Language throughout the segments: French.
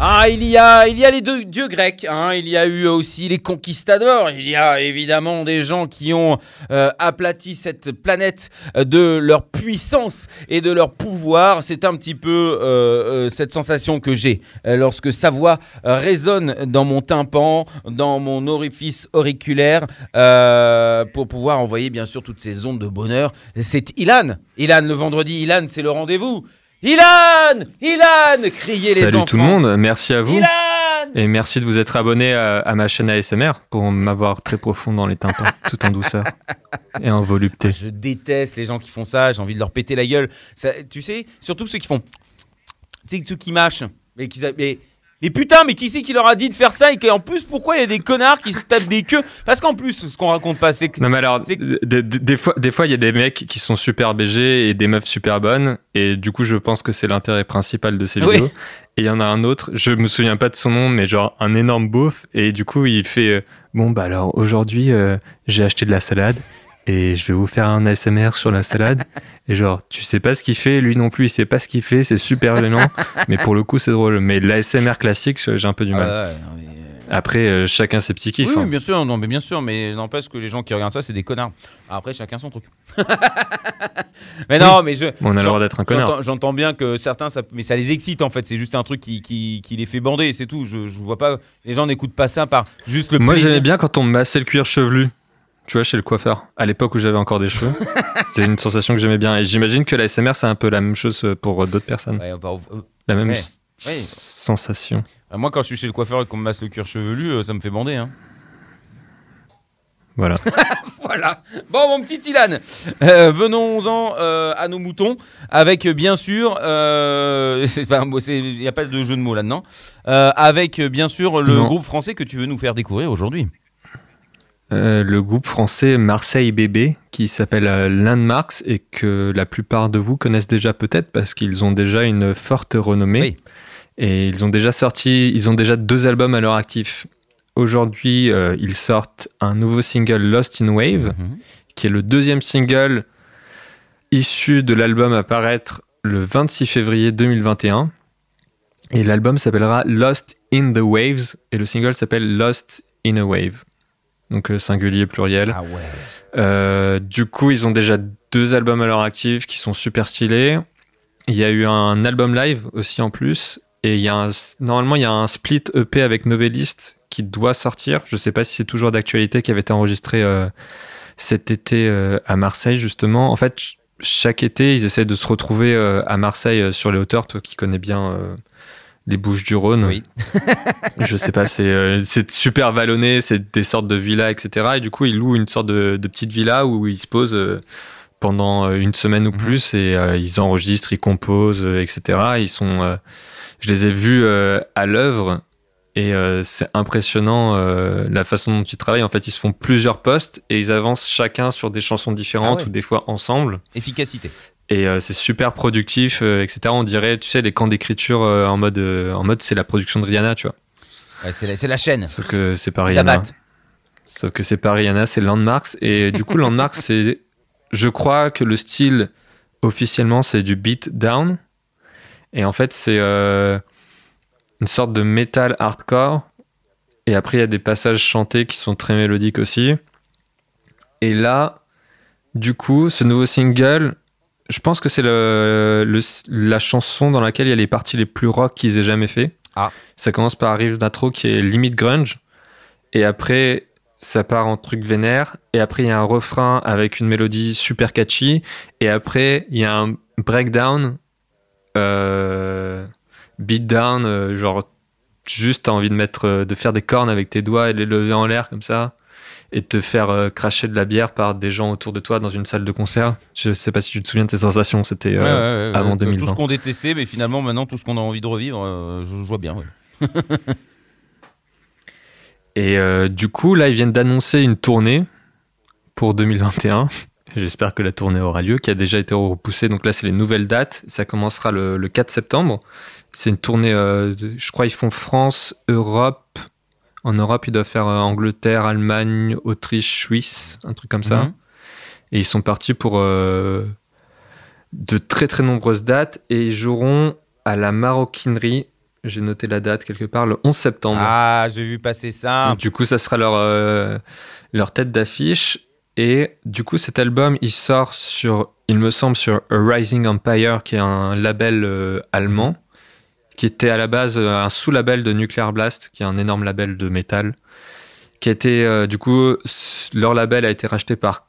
Ah, il y a, il y a les deux dieux grecs. hein. Il y a eu aussi les conquistadors. Il y a évidemment des gens qui ont euh, aplati cette planète euh, de leur puissance et de leur pouvoir. C'est un petit peu euh, cette sensation que j'ai lorsque sa voix résonne dans mon tympan, dans mon orifice auriculaire, pour pouvoir envoyer bien sûr toutes ces ondes de bonheur. C'est Ilan. Ilan le vendredi. Ilan, c'est le rendez-vous. Ilan Ilan Criez les Salut enfants. tout le monde, merci à vous. Ilan Et merci de vous être abonné à, à ma chaîne ASMR pour m'avoir très profond dans les tympans, tout en douceur et en volupté. Je déteste les gens qui font ça, j'ai envie de leur péter la gueule. Ça, tu sais, surtout ceux qui font. Tu sais, ceux qui mâchent. Mais, qui, mais, mais putain, mais qui c'est qui leur a dit de faire ça Et qu'en plus, pourquoi il y a des connards qui se tapent des queues Parce qu'en plus, ce qu'on raconte pas, c'est que. Non mais alors, des, des- des fois, des fois, il y a des mecs qui sont super BG et des meufs super bonnes, et du coup, je pense que c'est l'intérêt principal de ces Oui. vidéos. Et il y en a un autre, je me souviens pas de son nom, mais genre un énorme beauf, et du coup, il fait euh, bon bah alors aujourd'hui, euh, j'ai acheté de la salade. Et je vais vous faire un ASMR sur la salade. Et genre, tu sais pas ce qu'il fait, lui non plus, il sait pas ce qu'il fait, c'est super gênant. mais pour le coup, c'est drôle. Mais l'ASMR classique, j'ai un peu du Ah mal. ouais, non, mais, euh, Après, euh, chacun ses petits kiffs. Oui, hein. oui, bien sûr, non, mais bien sûr, mais n'empêche que les gens qui regardent ça, c'est des connards. Après, chacun son truc. mais non, mais je. On a le droit d'être un connard. J'entends- bien que certains, ça, mais ça les excite en fait. C'est juste un truc qui, qui, qui les fait bander, c'est tout. Je, je vois pas. Les gens n'écoutent pas ça par juste le Moi, j'aimais bien quand on me massait le cuir chevelu. Tu vois, chez le coiffeur. À l'époque où j'avais encore des cheveux. C'était une sensation que j'aimais bien. Et j'imagine que la SMR, c'est un peu la même chose pour d'autres personnes. Ouais, bah, euh, La même Ouais. s- Ouais. sensation. euh, moi, quand je suis chez le coiffeur et qu'on me masse le cuir chevelu, euh, ça me fait bander. Hein. Voilà. Voilà. Bon, mon petit Ilan, euh, venons-en euh, à nos moutons, avec bien sûr, euh, il n'y a pas de jeu de mots là-dedans, euh, avec bien sûr le Non. groupe français que tu veux nous faire découvrir aujourd'hui. Euh, le groupe français Marseille Bébé, qui s'appelle euh, Landmarks et que la plupart de vous connaissent déjà peut-être parce qu'ils ont déjà une forte renommée. Oui. Et ils ont déjà sorti, ils ont déjà deux albums à leur actif. Aujourd'hui, euh, ils sortent un nouveau single Lost in Wave, Mhm. qui est le deuxième single issu de l'album à paraître le 26 février 2021. Et l'album s'appellera Lost in the Waves et le single s'appelle Lost in a Wave. Donc euh, singulier pluriel. Ah ouais. Euh, du coup, ils ont déjà deux albums à leur actif qui sont super stylés. Il y a eu un album live aussi en plus. Et il y a un, normalement, il y a un split EP avec Novelist qui doit sortir. Je sais pas si c'est toujours d'actualité, qui avait été enregistré euh, cet été euh, à Marseille, justement. En fait, ch- chaque été, ils essaient de se retrouver euh, à Marseille sur les hauteurs. Toi qui connais bien les Bouches du Rhône. Oui. je sais pas, c'est euh, c'est super vallonné, c'est des sortes de villas, etc. Et du coup, ils louent une sorte de, de petite villa où ils se posent euh, pendant euh, une semaine ou Mhm. plus et euh, ils enregistrent, ils composent, etc. Ils sont, je les ai vus à l'œuvre et c'est impressionnant la façon dont ils travaillent. En fait, ils se font plusieurs postes et ils avancent chacun sur des chansons différentes Ah ouais. ou des fois ensemble. Efficacité. Et euh, c'est super productif, euh, etc. On dirait, tu sais, les camps d'écriture euh, en mode, en mode c'est la production de Rihanna, tu vois. Ouais, c'est la, c'est la chaîne. Sauf que c'est pas Rihanna. Sauf que c'est pas Rihanna, c'est Landmarks. Et du coup, Landmarks, c'est. Je crois que le style officiellement, c'est du beat down. Et en fait, c'est une sorte de metal hardcore. Et après, il y a des passages chantés qui sont très mélodiques aussi. Et là, du coup, ce nouveau single, je pense que c'est le, le- la chanson dans laquelle il y a les parties les plus rock qu'ils aient jamais fait. Ah. Ça commence par un riff d'intro qui est limite grunge. Et après, ça part en truc vénère. Et après, il y a un refrain avec une mélodie super catchy. Et après, il y a un breakdown, euh, beatdown, euh, genre juste t'as envie de mettre, euh, de faire des cornes avec tes doigts et de les lever en l'air comme ça. Et te faire euh, cracher de la bière par des gens autour de toi dans une salle de concert. Je sais pas si tu te souviens de ces sensations. C'était euh, Ouais, ouais, ouais, avant ouais. Tout 2020. ce qu'on détestait, mais finalement, maintenant, tout ce qu'on a envie de revivre, euh, je, je vois bien. Et euh, du coup, là, ils viennent d'annoncer une tournée pour 2021. J'espère que la tournée aura lieu, qui a déjà été repoussée. Donc là, c'est les nouvelles dates. Ça commencera le, le 4 septembre. C'est une tournée, je crois, ils font France, Europe. En Europe, ils doivent faire euh, Angleterre, Allemagne, Autriche, Suisse, un truc comme ça. Mhm. Et ils sont partis pour euh, de très très nombreuses dates. Et ils joueront à la maroquinerie. J'ai noté la date quelque part, le 11 septembre. Ah, j'ai vu passer ça. Donc, du coup, ça sera leur, euh, leur tête d'affiche. Et du coup, cet album, il sort sur, il me semble, sur A Rising Empire, qui est un label euh, allemand, qui était à la base euh, un sous-label de Nuclear Blast, qui est un énorme label de métal, qui a été, euh, du coup, leur label a été racheté par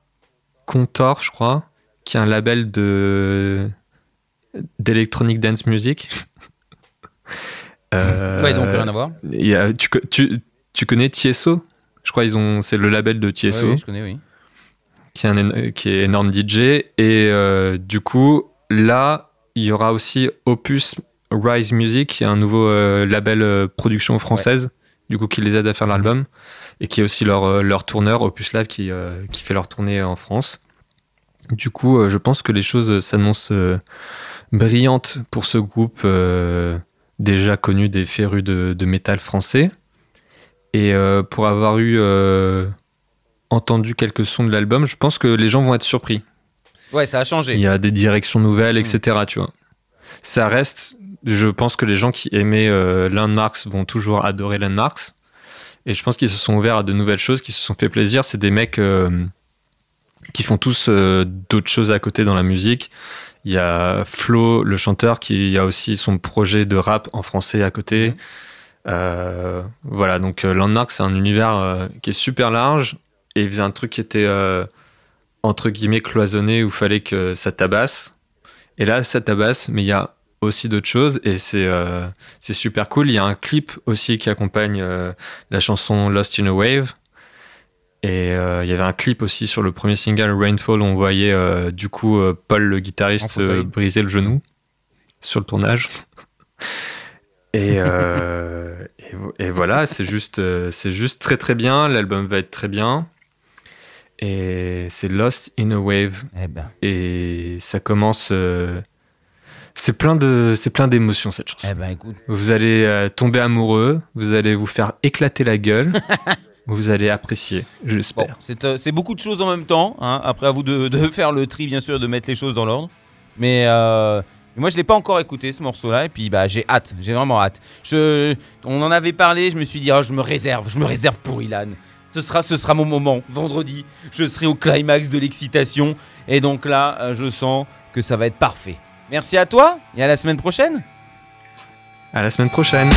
Contor, je crois, qui est un label de d'electronic dance music. Euh, Ouais, donc rien à voir. il y a- tu, co- tu, tu connais Tieso Je crois ils ont c'est le label de Tieso Ouais, oui, je connais, oui. qui est un qui est énorme DJ et euh, du coup là il y aura aussi Opus Rise Music qui est un nouveau euh, label euh, production française du coup qui les aide à faire l'album et qui est aussi leur, euh, leur tourneur Opus Live qui, qui fait leur tournée en France. Du coup je pense que les choses s'annoncent brillantes pour ce groupe déjà connu des férus de, de métal français et euh, pour avoir eu euh, entendu quelques sons de l'album, je pense que les gens vont être surpris. Ouais, ça a Il changé. y a des directions nouvelles, etc. Tu vois. Ça reste, je pense que les gens qui aimaient euh, Landmarks vont toujours adorer Landmarks. Et je pense qu'ils se sont ouverts à de nouvelles choses, qui se sont fait plaisir. C'est des mecs euh, qui font tous euh, d'autres choses à côté dans la musique. Il y a Flo, le chanteur, qui a aussi son projet de rap en français à côté. Euh, voilà, donc euh, Landmark, c'est un univers qui est super large et il faisait un truc qui était entre guillemets cloisonné où il fallait que ça tabasse. Et là, ça tabasse, mais il y a aussi d'autres choses et c'est euh, c'est super cool. Il y a un clip aussi qui accompagne euh, la chanson Lost in a Wave. Et euh, il y avait un clip aussi sur le premier single Rainfall où on voyait du coup Paul le guitariste briser le genou sur le tournage. Et, et, vo- et voilà, c'est juste, c'est juste très très bien. L'album va être très bien. Et c'est Lost in a Wave. Eh ben, Et ça commence. C'est plein de, c'est plein d'émotions cette chanson. eh ben, écoute. Vous allez euh, tomber amoureux, vous allez vous faire éclater la gueule, vous allez apprécier, Bon, j'espère. c'est euh, c'est beaucoup de choses en même temps. hein. Après, à vous de, de faire le tri, bien sûr, de mettre les choses dans l'ordre. Mais euh, moi, je l'ai pas encore écouté ce morceau-là. Et puis, bah, j'ai hâte. J'ai vraiment hâte. Je, on en avait parlé. Je me suis dit, ah, je me réserve. Je me réserve pour Ilan. Ce sera, ce sera mon moment. Vendredi, je serai au climax de l'excitation. Et donc là, euh, je sens que ça va être parfait. Merci à toi et à la semaine prochaine. À la semaine prochaine.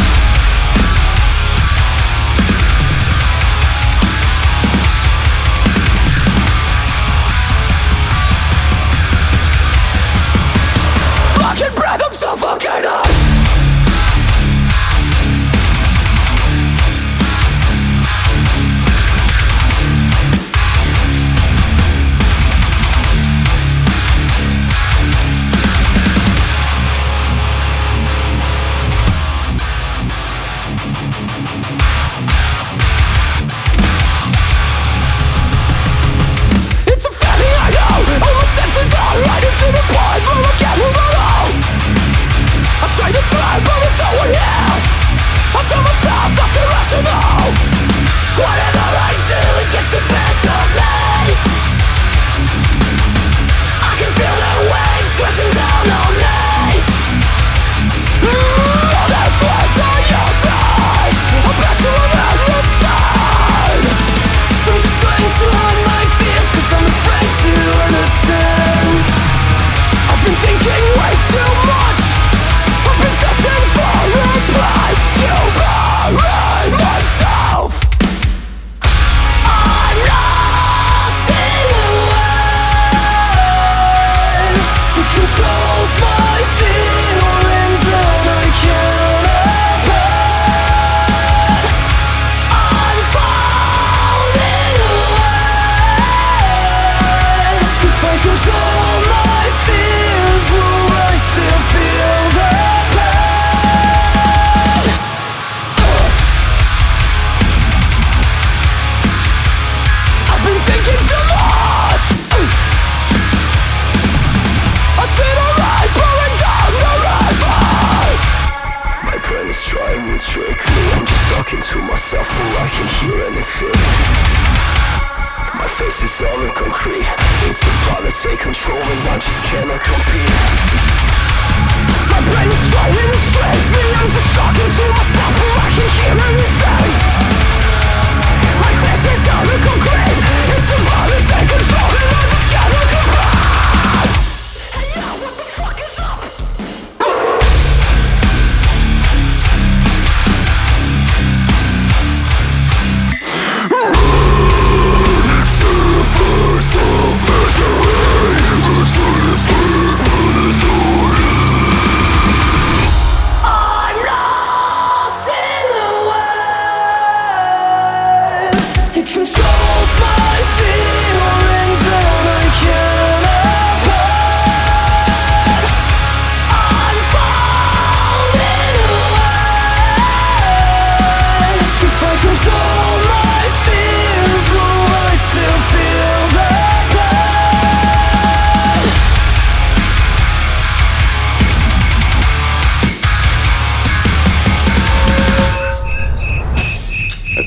myself but I can hear and it anything. My face is all in concrete. Need to probably take control and I just cannot compete.